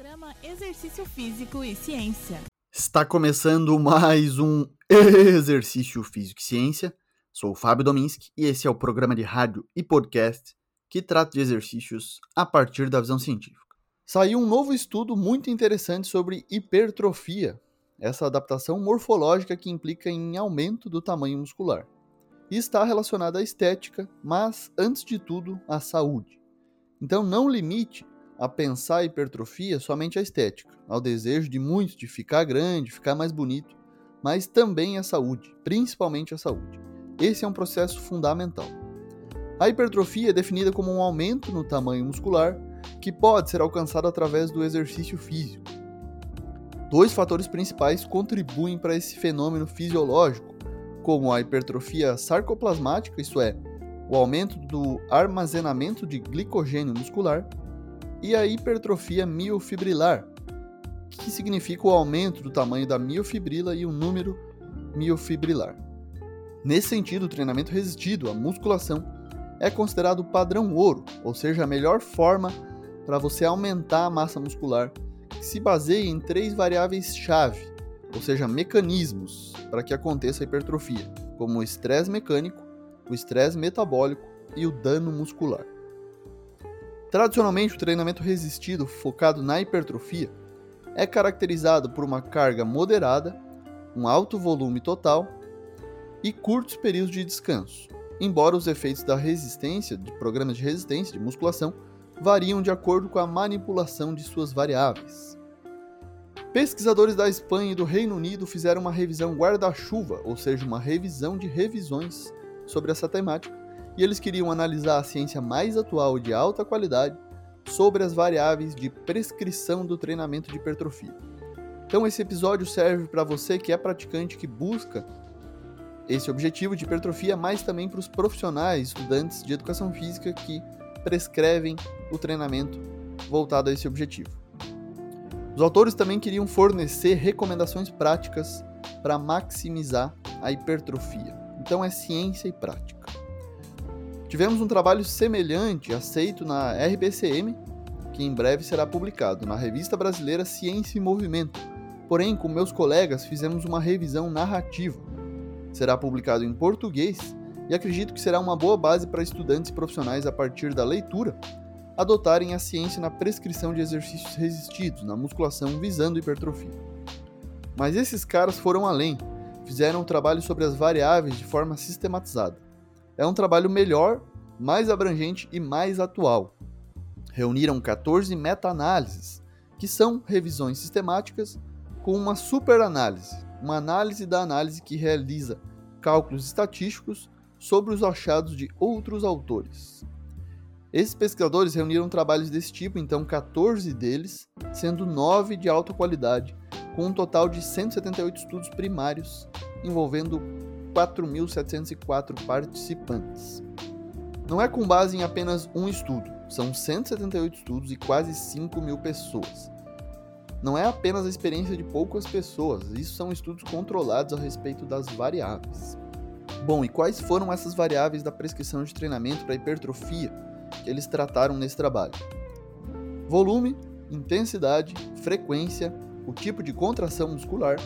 Programa Exercício Físico e Ciência. Está começando mais um Exercício Físico e Ciência. Sou o Fábio Dominski e esse é o programa de rádio e podcast que trata de exercícios a partir da visão científica. Saiu um novo estudo muito interessante sobre hipertrofia, essa adaptação morfológica que implica em aumento do tamanho muscular. E está relacionada à estética, mas, antes de tudo, à saúde. Então, não limite a pensar a hipertrofia somente à estética, ao desejo de muitos de ficar grande, ficar mais bonito, mas também à saúde, principalmente à saúde. Esse é um processo fundamental. A hipertrofia é definida como um aumento no tamanho muscular que pode ser alcançado através do exercício físico. Dois fatores principais contribuem para esse fenômeno fisiológico, como a hipertrofia sarcoplasmática, isto é, o aumento do armazenamento de glicogênio muscular, e a hipertrofia miofibrilar, que significa o aumento do tamanho da miofibrila e o número miofibrilar. Nesse sentido, o treinamento resistido à musculação é considerado padrão ouro, ou seja, a melhor forma para você aumentar a massa muscular, que se baseia em três variáveis-chave, ou seja, mecanismos para que aconteça a hipertrofia, como o estresse mecânico, o estresse metabólico e o dano muscular. Tradicionalmente, o treinamento resistido focado na hipertrofia é caracterizado por uma carga moderada, um alto volume total e curtos períodos de descanso, embora os efeitos da resistência, de programas de resistência, de musculação, variam de acordo com a manipulação de suas variáveis. Pesquisadores da Espanha e do Reino Unido fizeram uma revisão guarda-chuva, ou seja, uma revisão de revisões sobre essa temática, e eles queriam analisar a ciência mais atual de alta qualidade sobre as variáveis de prescrição do treinamento de hipertrofia. Então esse episódio serve para você que é praticante que busca esse objetivo de hipertrofia, mas também para os profissionais, estudantes de educação física que prescrevem o treinamento voltado a esse objetivo. Os autores também queriam fornecer recomendações práticas para maximizar a hipertrofia. Então é ciência e prática. Tivemos um trabalho semelhante aceito na RBCM, que em breve será publicado na Revista Brasileira Ciência e Movimento. Porém, com meus colegas, fizemos uma revisão narrativa. Será publicado em português e acredito que será uma boa base para estudantes profissionais a partir da leitura adotarem a ciência na prescrição de exercícios resistidos na musculação visando hipertrofia. Mas esses caras foram além, fizeram um trabalho sobre as variáveis de forma sistematizada é um trabalho melhor, mais abrangente e mais atual. Reuniram 14 meta-análises, que são revisões sistemáticas com uma super-análise, uma análise da análise que realiza cálculos estatísticos sobre os achados de outros autores. Esses pesquisadores reuniram trabalhos desse tipo, então 14 deles, sendo 9 de alta qualidade, com um total de 178 estudos primários envolvendo 4.704 participantes. Não é com base em apenas um estudo, são 178 estudos e quase 5 mil pessoas. Não é apenas a experiência de poucas pessoas, isso são estudos controlados a respeito das variáveis. Bom, e quais foram essas variáveis da prescrição de treinamento para hipertrofia que eles trataram nesse trabalho? Volume, intensidade, frequência, o tipo de contração muscular,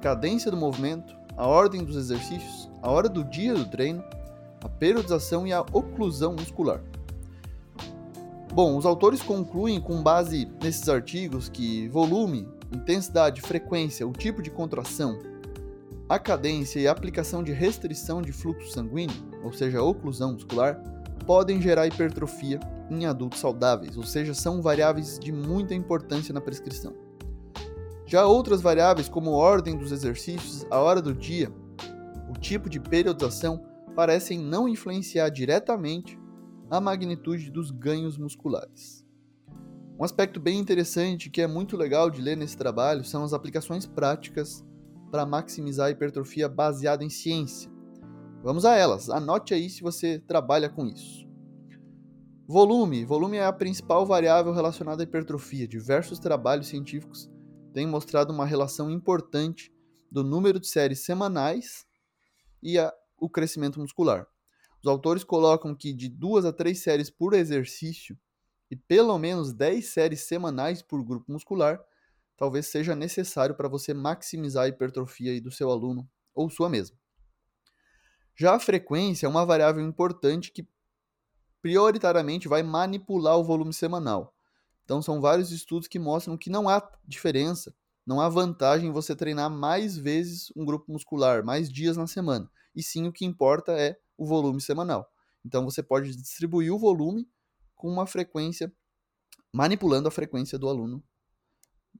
cadência do movimento, a ordem dos exercícios, a hora do dia do treino, a periodização e a oclusão muscular. Bom, os autores concluem com base nesses artigos que volume, intensidade, frequência, o tipo de contração, a cadência e a aplicação de restrição de fluxo sanguíneo, ou seja, oclusão muscular, podem gerar hipertrofia em adultos saudáveis, ou seja, são variáveis de muita importância na prescrição. Já outras variáveis, como a ordem dos exercícios, a hora do dia, o tipo de periodização, parecem não influenciar diretamente a magnitude dos ganhos musculares. Um aspecto bem interessante que é muito legal de ler nesse trabalho são as aplicações práticas para maximizar a hipertrofia baseada em ciência. Vamos a elas, anote aí se você trabalha com isso. Volume. Volume é a principal variável relacionada à hipertrofia. Diversos trabalhos científicos tem mostrado uma relação importante do número de séries semanais e a, o crescimento muscular. Os autores colocam que de duas a três séries por exercício e pelo menos 10 séries semanais por grupo muscular, talvez seja necessário para você maximizar a hipertrofia do seu aluno ou sua mesma. Já a frequência é uma variável importante que prioritariamente vai manipular o volume semanal. Então são vários estudos que mostram que não há diferença, não há vantagem em você treinar mais vezes um grupo muscular, mais dias na semana. E sim o que importa é o volume semanal. Então você pode distribuir o volume com uma frequência, manipulando a frequência do aluno,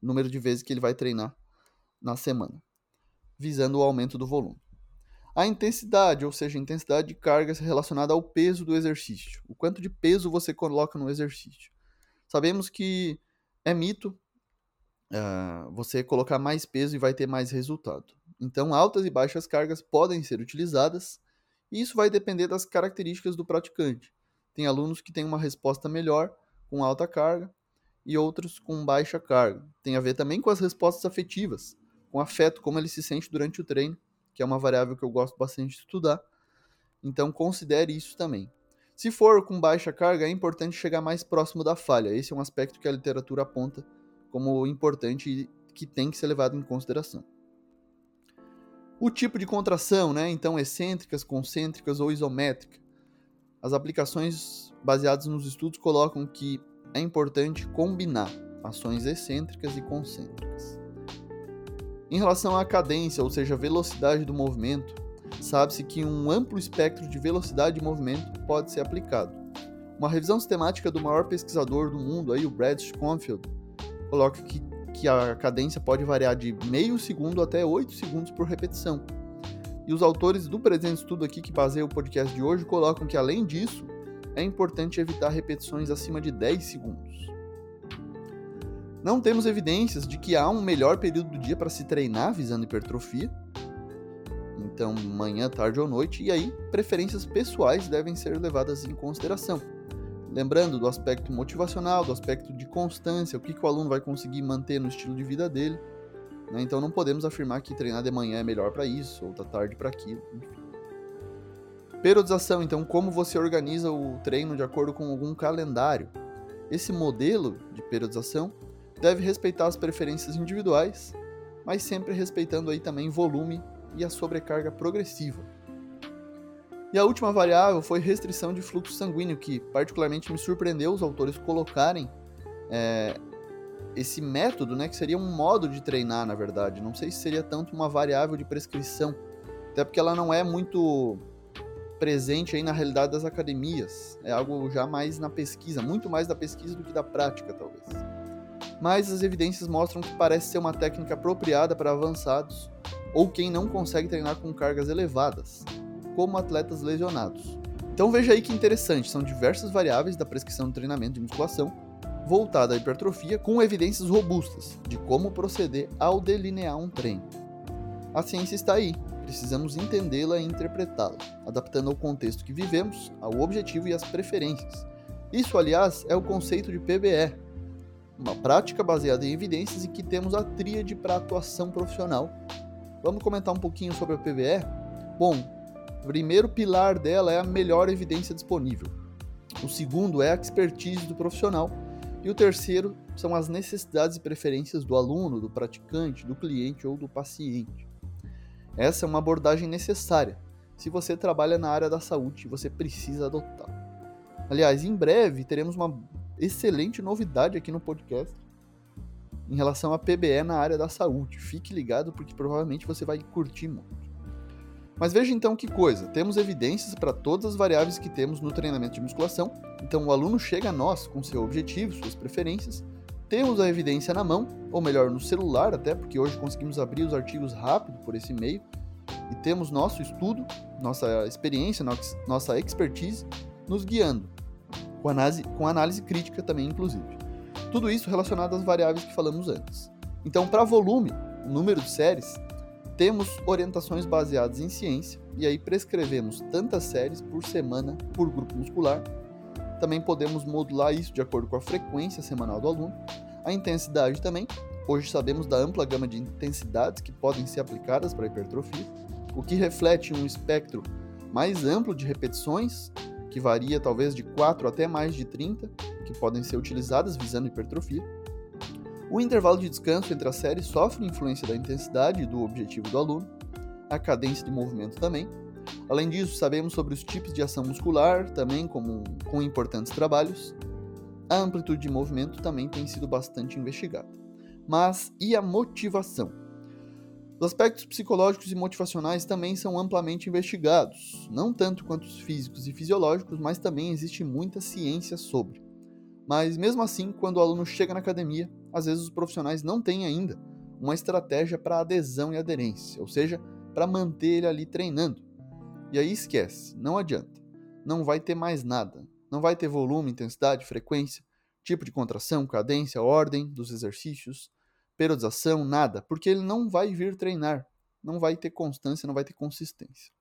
número de vezes que ele vai treinar na semana, visando o aumento do volume. A intensidade, ou seja, a intensidade de cargas relacionada ao peso do exercício. O quanto de peso você coloca no exercício. Sabemos que é mito uh, você colocar mais peso e vai ter mais resultado. Então, altas e baixas cargas podem ser utilizadas, e isso vai depender das características do praticante. Tem alunos que têm uma resposta melhor com alta carga e outros com baixa carga. Tem a ver também com as respostas afetivas, com afeto, como ele se sente durante o treino que é uma variável que eu gosto bastante de estudar. Então considere isso também. Se for com baixa carga, é importante chegar mais próximo da falha. Esse é um aspecto que a literatura aponta como importante e que tem que ser levado em consideração. O tipo de contração, né? Então, excêntricas, concêntricas ou isométrica. As aplicações baseadas nos estudos colocam que é importante combinar ações excêntricas e concêntricas. Em relação à cadência, ou seja, velocidade do movimento, sabe-se que um amplo espectro de velocidade de movimento pode ser aplicado. Uma revisão sistemática do maior pesquisador do mundo, aí, o Brad Schoenfeld, coloca que, que a cadência pode variar de meio segundo até 8 segundos por repetição. E os autores do presente estudo aqui que baseia o podcast de hoje colocam que, além disso, é importante evitar repetições acima de 10 segundos. Não temos evidências de que há um melhor período do dia para se treinar visando hipertrofia. Então, manhã, tarde ou noite, e aí preferências pessoais devem ser levadas em consideração. Lembrando do aspecto motivacional, do aspecto de constância, o que, que o aluno vai conseguir manter no estilo de vida dele. Né? Então, não podemos afirmar que treinar de manhã é melhor para isso, ou da tarde para aquilo, enfim. Periodização, então, como você organiza o treino de acordo com algum calendário. Esse modelo de periodização deve respeitar as preferências individuais, mas sempre respeitando aí também volume e a sobrecarga progressiva. E a última variável foi restrição de fluxo sanguíneo, que particularmente me surpreendeu os autores colocarem é, esse método, né, que seria um modo de treinar, na verdade. Não sei se seria tanto uma variável de prescrição, até porque ela não é muito presente aí na realidade das academias. É algo já mais na pesquisa, muito mais da pesquisa do que da prática, talvez mas as evidências mostram que parece ser uma técnica apropriada para avançados ou quem não consegue treinar com cargas elevadas, como atletas lesionados. Então veja aí que interessante, são diversas variáveis da prescrição de treinamento de musculação voltada à hipertrofia com evidências robustas de como proceder ao delinear um treino. A ciência está aí, precisamos entendê-la e interpretá-la, adaptando ao contexto que vivemos, ao objetivo e às preferências. Isso, aliás, é o conceito de PBE, uma prática baseada em evidências e que temos a tríade para atuação profissional. Vamos comentar um pouquinho sobre a PBE? Bom, o primeiro pilar dela é a melhor evidência disponível. O segundo é a expertise do profissional. E o terceiro são as necessidades e preferências do aluno, do praticante, do cliente ou do paciente. Essa é uma abordagem necessária se você trabalha na área da saúde, você precisa adotar. Aliás, em breve teremos uma excelente novidade aqui no podcast em relação a PBE na área da saúde. Fique ligado porque provavelmente você vai curtir muito. Mas veja então que coisa, temos evidências para todas as variáveis que temos no treinamento de musculação, então o aluno chega a nós com seu objetivo, suas preferências, temos a evidência na mão, ou melhor, no celular até, porque hoje conseguimos abrir os artigos rápido por esse meio, e temos nosso estudo, nossa experiência, nossa expertise nos guiando com análise, com análise crítica também, inclusive. Tudo isso relacionado às variáveis que falamos antes. Então, para volume, número de séries, temos orientações baseadas em ciência e aí prescrevemos tantas séries por semana por grupo muscular. Também podemos modular isso de acordo com a frequência semanal do aluno, a intensidade também. Hoje sabemos da ampla gama de intensidades que podem ser aplicadas para hipertrofia, o que reflete um espectro mais amplo de repetições que varia talvez de 4 até mais de 30, que podem ser utilizadas visando hipertrofia. O intervalo de descanso entre as séries sofre influência da intensidade e do objetivo do aluno, a cadência de movimento também. Além disso, sabemos sobre os tipos de ação muscular, também como, com importantes trabalhos. A amplitude de movimento também tem sido bastante investigada. Mas e a motivação? Os aspectos psicológicos e motivacionais também são amplamente investigados, não tanto quanto os físicos e fisiológicos, mas também existe muita ciência sobre. Mas mesmo assim, quando o aluno chega na academia, às vezes os profissionais não têm ainda uma estratégia para adesão e aderência, ou seja, para manter ele ali treinando. E aí esquece, não adianta. Não vai ter mais nada. Não vai ter volume, intensidade, frequência, tipo de contração, cadência, ordem dos exercícios, periodização, nada, porque ele não vai vir treinar, não vai ter constância, não vai ter consistência.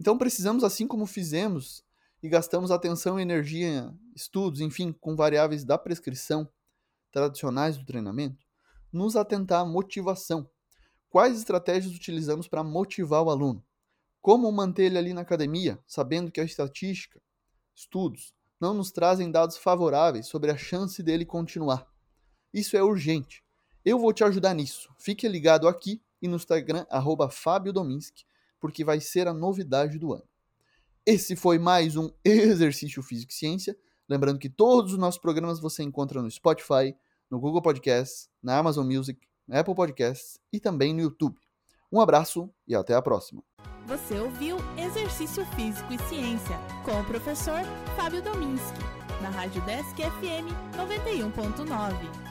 Então precisamos, assim como fizemos e gastamos atenção, energia, estudos, enfim, com variáveis da prescrição tradicionais do treinamento, nos atentar à motivação. Quais estratégias utilizamos para motivar o aluno? Como manter ele ali na academia, sabendo que a estatística, estudos, não nos trazem dados favoráveis sobre a chance dele continuar. Isso é urgente. Eu vou te ajudar nisso. Fique ligado aqui e no Instagram, arroba Fábio Dominski, porque vai ser a novidade do ano. Esse foi mais um Exercício Físico e Ciência. Lembrando que todos os nossos programas você encontra no Spotify, no Google Podcasts, na Amazon Music, na Apple Podcasts e também no YouTube. Um abraço e até a próxima. Você ouviu Exercício Físico e Ciência com o professor Fábio Dominski, na Rádio Desk FM 91.9.